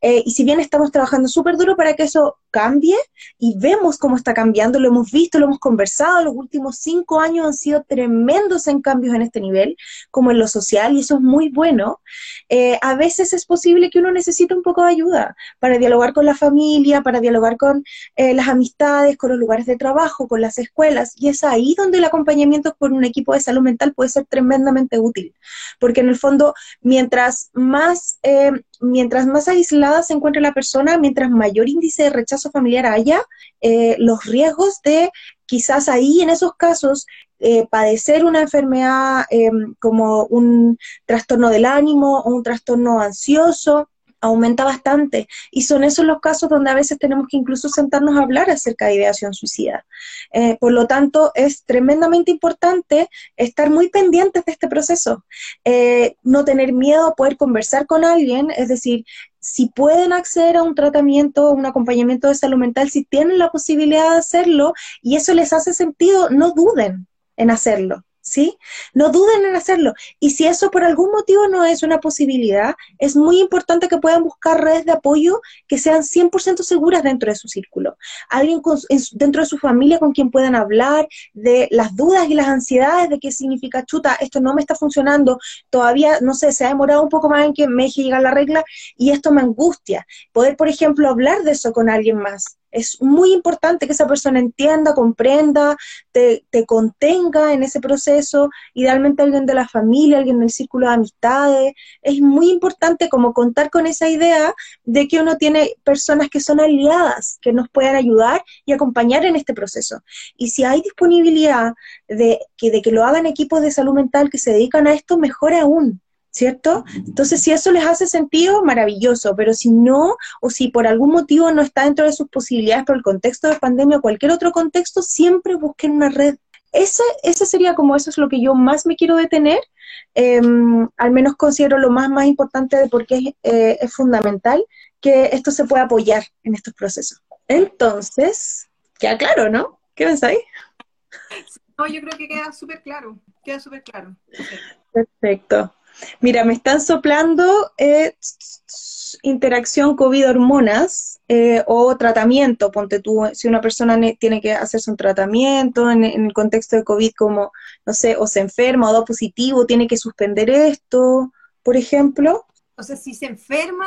Eh, y si bien estamos trabajando súper duro para que eso cambie y vemos cómo está cambiando, lo hemos visto, lo hemos conversado, los últimos cinco años han sido tremendos en cambios en este nivel, como en lo social, y eso es muy bueno, eh, a veces es posible que uno necesite un poco de ayuda para dialogar con la familia, para dialogar con eh, las amistades, con los lugares de trabajo, con las escuelas, y es ahí donde el acompañamiento por un equipo de salud mental puede ser tremendamente útil, porque en el fondo, mientras más, mientras más aislada se encuentre la persona, mientras mayor índice de rechazo familiar haya, eh, los riesgos de quizás ahí en esos casos eh, padecer una enfermedad em, como un trastorno del ánimo o un trastorno ansioso aumenta bastante. Y son esos los casos donde a veces tenemos que incluso sentarnos a hablar acerca de ideación suicida. Eh, por lo tanto, es tremendamente importante estar muy pendientes de este proceso. Eh, no tener miedo a poder conversar con alguien, es decir, si pueden acceder a un tratamiento, un acompañamiento de salud mental, si tienen la posibilidad de hacerlo y eso les hace sentido, no duden en hacerlo. ¿Sí? No duden en hacerlo. Y si eso por algún motivo no es una posibilidad, es muy importante que puedan buscar redes de apoyo que sean 100% seguras dentro de su círculo. Alguien dentro de su familia con quien puedan hablar de las dudas y las ansiedades de qué significa chuta, esto no me está funcionando, todavía, no sé, se ha demorado un poco más en que me deje la regla y esto me angustia. Poder, por ejemplo, hablar de eso con alguien más es muy importante que esa persona entienda, comprenda, te, contenga en ese proceso, idealmente alguien de la familia, alguien del círculo de amistades. Es muy importante como contar con esa idea de que uno tiene personas que son aliadas, que nos puedan ayudar y acompañar en este proceso. Y si hay disponibilidad de que, de que lo hagan equipos de salud mental que se dedican a esto, mejor aún. ¿Cierto? Entonces, si eso les hace sentido, maravilloso, pero si no, o si por algún motivo no está dentro de sus posibilidades por el contexto de pandemia o cualquier otro contexto, siempre busquen una red. Ese, ese sería como eso es lo que yo más me quiero detener, em, al menos considero lo más, más importante de por qué eh, es fundamental que esto se pueda apoyar en estos procesos. Entonces, queda claro, ¿no? ¿Qué pensáis? No, yo creo que queda súper claro, queda súper claro. Perfecto. Mira, me están soplando eh, interacción COVID-hormonas eh, o tratamiento. Ponte tú, si una persona tiene que hacerse un tratamiento en, el contexto de COVID, como, no sé, o se enferma o da positivo, tiene que suspender esto, por ejemplo. O sea, si se enferma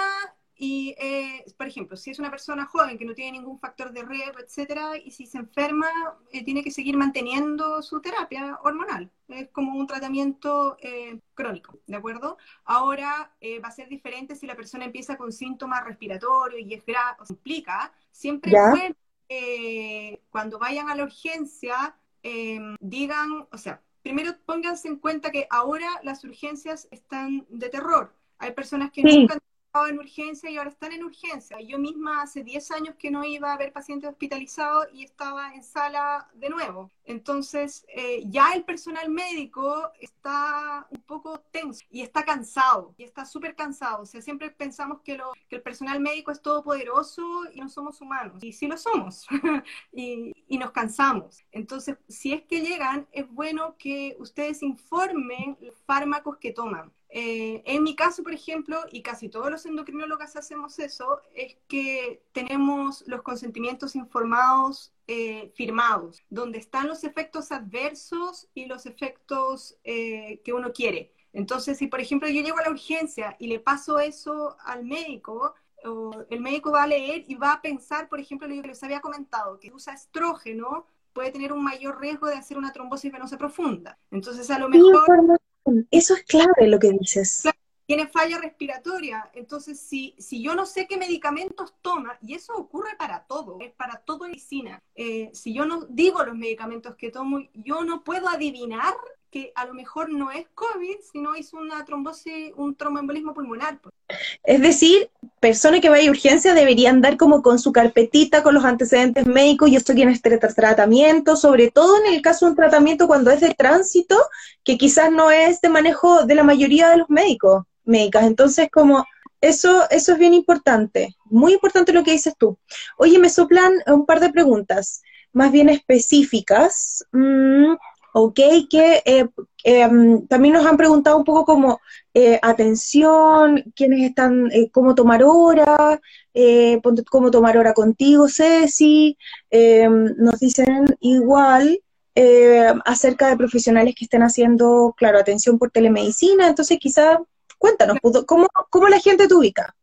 y, eh, por ejemplo, si es una persona joven que no tiene ningún factor de riesgo, etcétera, y si se enferma, eh, tiene que seguir manteniendo su terapia hormonal. Es como un tratamiento eh, crónico, ¿de acuerdo? Ahora va a ser diferente si la persona empieza con síntomas respiratorios y es grave, o se implica. Siempre es cuando vayan a la urgencia, em, digan, o sea, primero pónganse en cuenta que ahora las urgencias están de terror. Hay personas que nunca en urgencia y ahora están en urgencia. Yo misma hace 10 años que no iba a ver pacientes hospitalizados y estaba en sala de nuevo. Entonces, eh, ya el personal médico está un poco tenso y está cansado, y está súper cansado. O sea, siempre pensamos que, el personal médico es todopoderoso y no somos humanos. Y sí lo somos, y, y nos cansamos. Entonces, si es que llegan, es bueno que ustedes informen los fármacos que toman eh, en mi caso, por ejemplo, y casi todos los endocrinólogos hacemos eso, es que tenemos los consentimientos informados eh, firmados, donde están los efectos adversos y los efectos eh, que uno quiere. Entonces, si por ejemplo yo llego a la urgencia y le paso eso al médico, el médico va a leer y va a pensar, por ejemplo, lo que les había comentado, que usa estrógeno puede tener un mayor riesgo de hacer una trombosis venosa profunda. Entonces, a lo mejor... Eso es clave lo que dices. Tiene falla respiratoria. Entonces, si, si yo no sé qué medicamentos toma, y eso ocurre para todo, es para todo medicina, eh, si yo no digo los medicamentos que tomo, yo no puedo adivinar que a lo mejor no es COVID, sino es una trombosis, un tromboembolismo pulmonar. Es decir, personas que vayan a urgencia deberían dar como con su carpetita, con los antecedentes médicos, y esto tiene este tratamiento, sobre todo en el caso de un tratamiento cuando es de tránsito, que quizás no es de manejo de la mayoría de los médicos, médicas. Entonces, como eso, eso es bien importante, muy importante lo que dices tú. Oye, me soplan un par de preguntas, más bien específicas. Mm, ¿ok? Que eh, em, también nos han preguntado un poco como eh, atención, quiénes están, eh, cómo tomar hora, cómo tomar hora contigo, Ceci, em, nos dicen igual acerca de profesionales que estén haciendo, claro, atención por telemedicina, entonces quizá cuéntanos, ¿cómo, cómo la gente te ubica?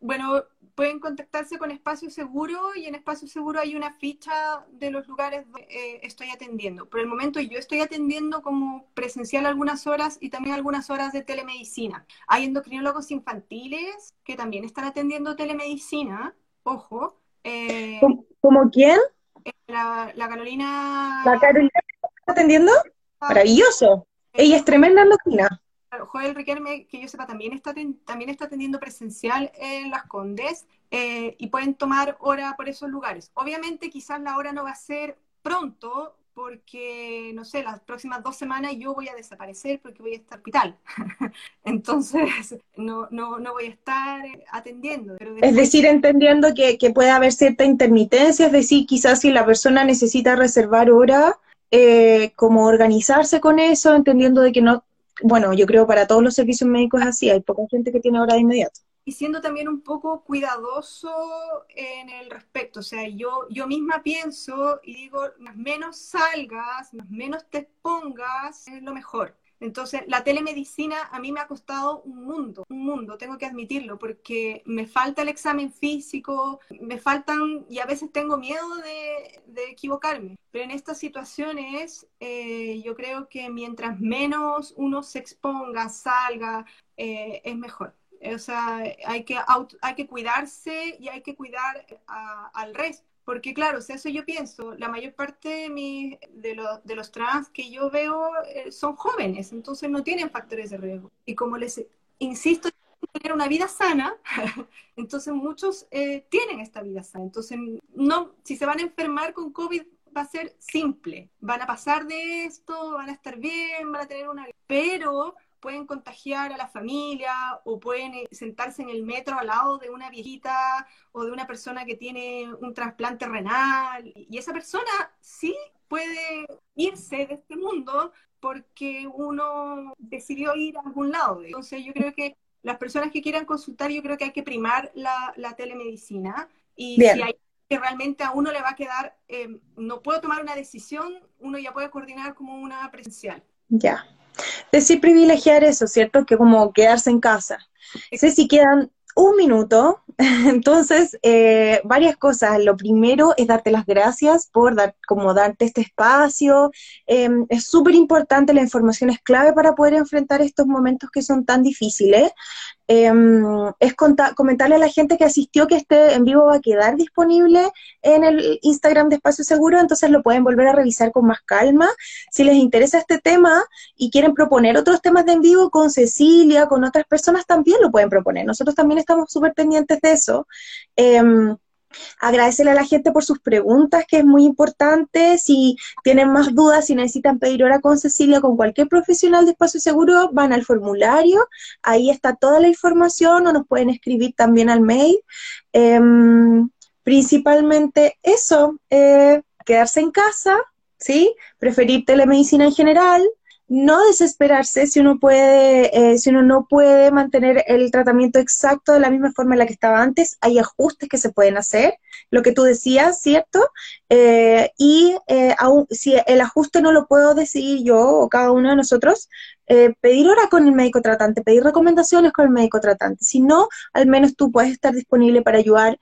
bueno, pueden contactarse con Espacio Seguro y en Espacio Seguro hay una ficha de los lugares donde eh, estoy atendiendo. Por el momento yo estoy atendiendo como presencial algunas horas y también algunas horas de telemedicina. Hay endocrinólogos infantiles que también están atendiendo telemedicina, ojo. Eh, ¿Como quién? Eh, la, Carolina... ¿La Carolina está atendiendo? Ah. Maravilloso. Ella es tremenda endocrina. Joel Riquelme, que yo sepa, también está, también está atendiendo presencial en Las Condes eh, y pueden tomar hora por esos lugares. Obviamente quizás la hora no va a ser pronto porque, no sé, las próximas dos semanas yo voy a desaparecer porque voy a estar hospital. Entonces, no, no, no voy a estar atendiendo. Es decir, entendiendo que, que, puede haber cierta intermitencia, es decir, quizás si la persona necesita reservar hora, eh, como organizarse con eso, entendiendo de que no bueno, yo creo para todos los servicios médicos es así, hay poca gente que tiene hora de inmediato. Y siendo también un poco cuidadoso en el respecto, o sea, yo, yo misma pienso y digo, menos salgas, menos te expongas, es lo mejor. Entonces, la telemedicina a mí me ha costado un mundo, un mundo, tengo que admitirlo, porque me falta el examen físico, me faltan, y a veces tengo miedo de, equivocarme, pero en estas situaciones eh, yo creo que mientras menos uno se exponga, salga, eh, es mejor. O sea, hay que, hay que cuidarse y hay que cuidar al resto. Porque claro, o eso yo pienso, la mayor parte de los trans que yo veo eh, son jóvenes, entonces no tienen factores de riesgo. Y como les insisto, tener una vida sana, entonces muchos eh, tienen esta vida sana. Entonces, no, si se van a enfermar con COVID, va a ser simple. Van a pasar de esto, van a estar bien, van a tener una... Pero pueden contagiar a la familia o pueden eh, sentarse en el metro al lado de una viejita o de una persona que tiene un trasplante renal. Y esa persona sí puede irse de este mundo porque uno decidió ir a algún lado. Entonces yo creo que las personas que quieran consultar, yo creo que hay que primar la, telemedicina y si hay que realmente a uno le va a quedar, eh, no puedo tomar una decisión, uno ya puede coordinar como una presencial. Ya. Decir privilegiar eso, ¿cierto? Que como quedarse en casa. Sé si quedan un minuto. Entonces, eh, varias cosas. Lo primero es darte las gracias por dar, como darte este espacio. Em, es súper importante, la información es clave para poder enfrentar estos momentos que son tan difíciles. Em, es comentarle a la gente que asistió que este en vivo va a quedar disponible en el Instagram de Espacio Seguro, entonces lo pueden volver a revisar con más calma. Si les interesa este tema y quieren proponer otros temas de en vivo con Cecilia, con otras personas, también lo pueden proponer. Nosotros también estamos súper pendientes de eso. Eh, Agradecerle a la gente por sus preguntas, que es muy importante. Si tienen más dudas, si necesitan pedir hora con Cecilia, con cualquier profesional de espacio seguro, van al formulario. Ahí está toda la información o nos pueden escribir también al mail. Em, principalmente eso, eh, quedarse en casa, ¿sí? Preferir telemedicina en general, no desesperarse si uno puede, eh, si uno no puede mantener el tratamiento exacto de la misma forma en la que estaba antes, hay ajustes que se pueden hacer, lo que tú decías, ¿cierto? Eh, y eh, si el ajuste no lo puedo decidir yo o cada uno de nosotros, pedir hora con el médico tratante, pedir recomendaciones con el médico tratante. Si no, al menos tú puedes estar disponible para ayudar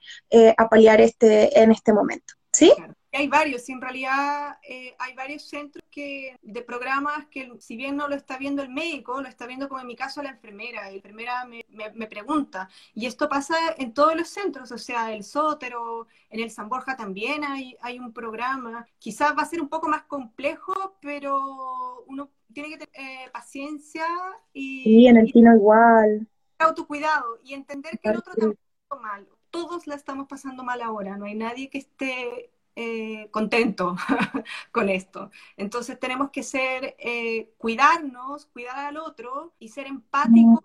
a paliar este en este momento. ¿Sí? Hay varios, en realidad eh, hay varios centros que, de programas que si bien no lo está viendo el médico, lo está viendo como en mi caso la enfermera, la enfermera me, me, pregunta. Y esto pasa en todos los centros, o sea, el Sótero, en el San Borja también hay, hay un programa. Quizás va a ser un poco más complejo, pero uno tiene que tener eh, paciencia y... Sí, en el Tino igual. Autocuidado y entender que el otro también está mal. Todos la estamos pasando mal ahora, no hay nadie que esté eh, contento con esto. Entonces tenemos que ser, eh, cuidarnos, cuidar al otro y ser empáticos.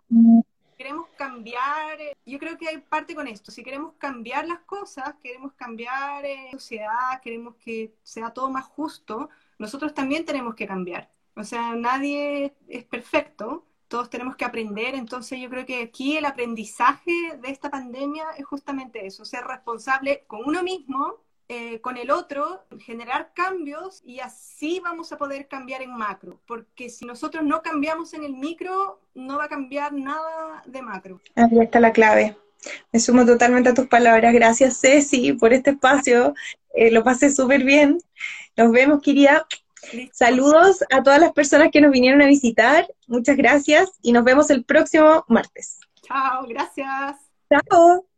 Queremos cambiar, eh, yo creo que hay parte con esto, si queremos cambiar las cosas, queremos cambiar la sociedad, queremos que sea todo más justo, nosotros también tenemos que cambiar. O sea, nadie es perfecto, todos tenemos que aprender, entonces yo creo que aquí el aprendizaje de esta pandemia es justamente eso, ser responsable con uno mismo eh, con el otro, generar cambios y así vamos a poder cambiar en macro, porque si nosotros no cambiamos en el micro, no va a cambiar nada de macro. Ahí está la clave. Me sumo totalmente a tus palabras. Gracias, Ceci, por este espacio. Eh, lo pasé súper bien. Nos vemos, querida. Saludos a todas las personas que nos vinieron a visitar. Muchas gracias y nos vemos el próximo martes. Chao, gracias. Chao.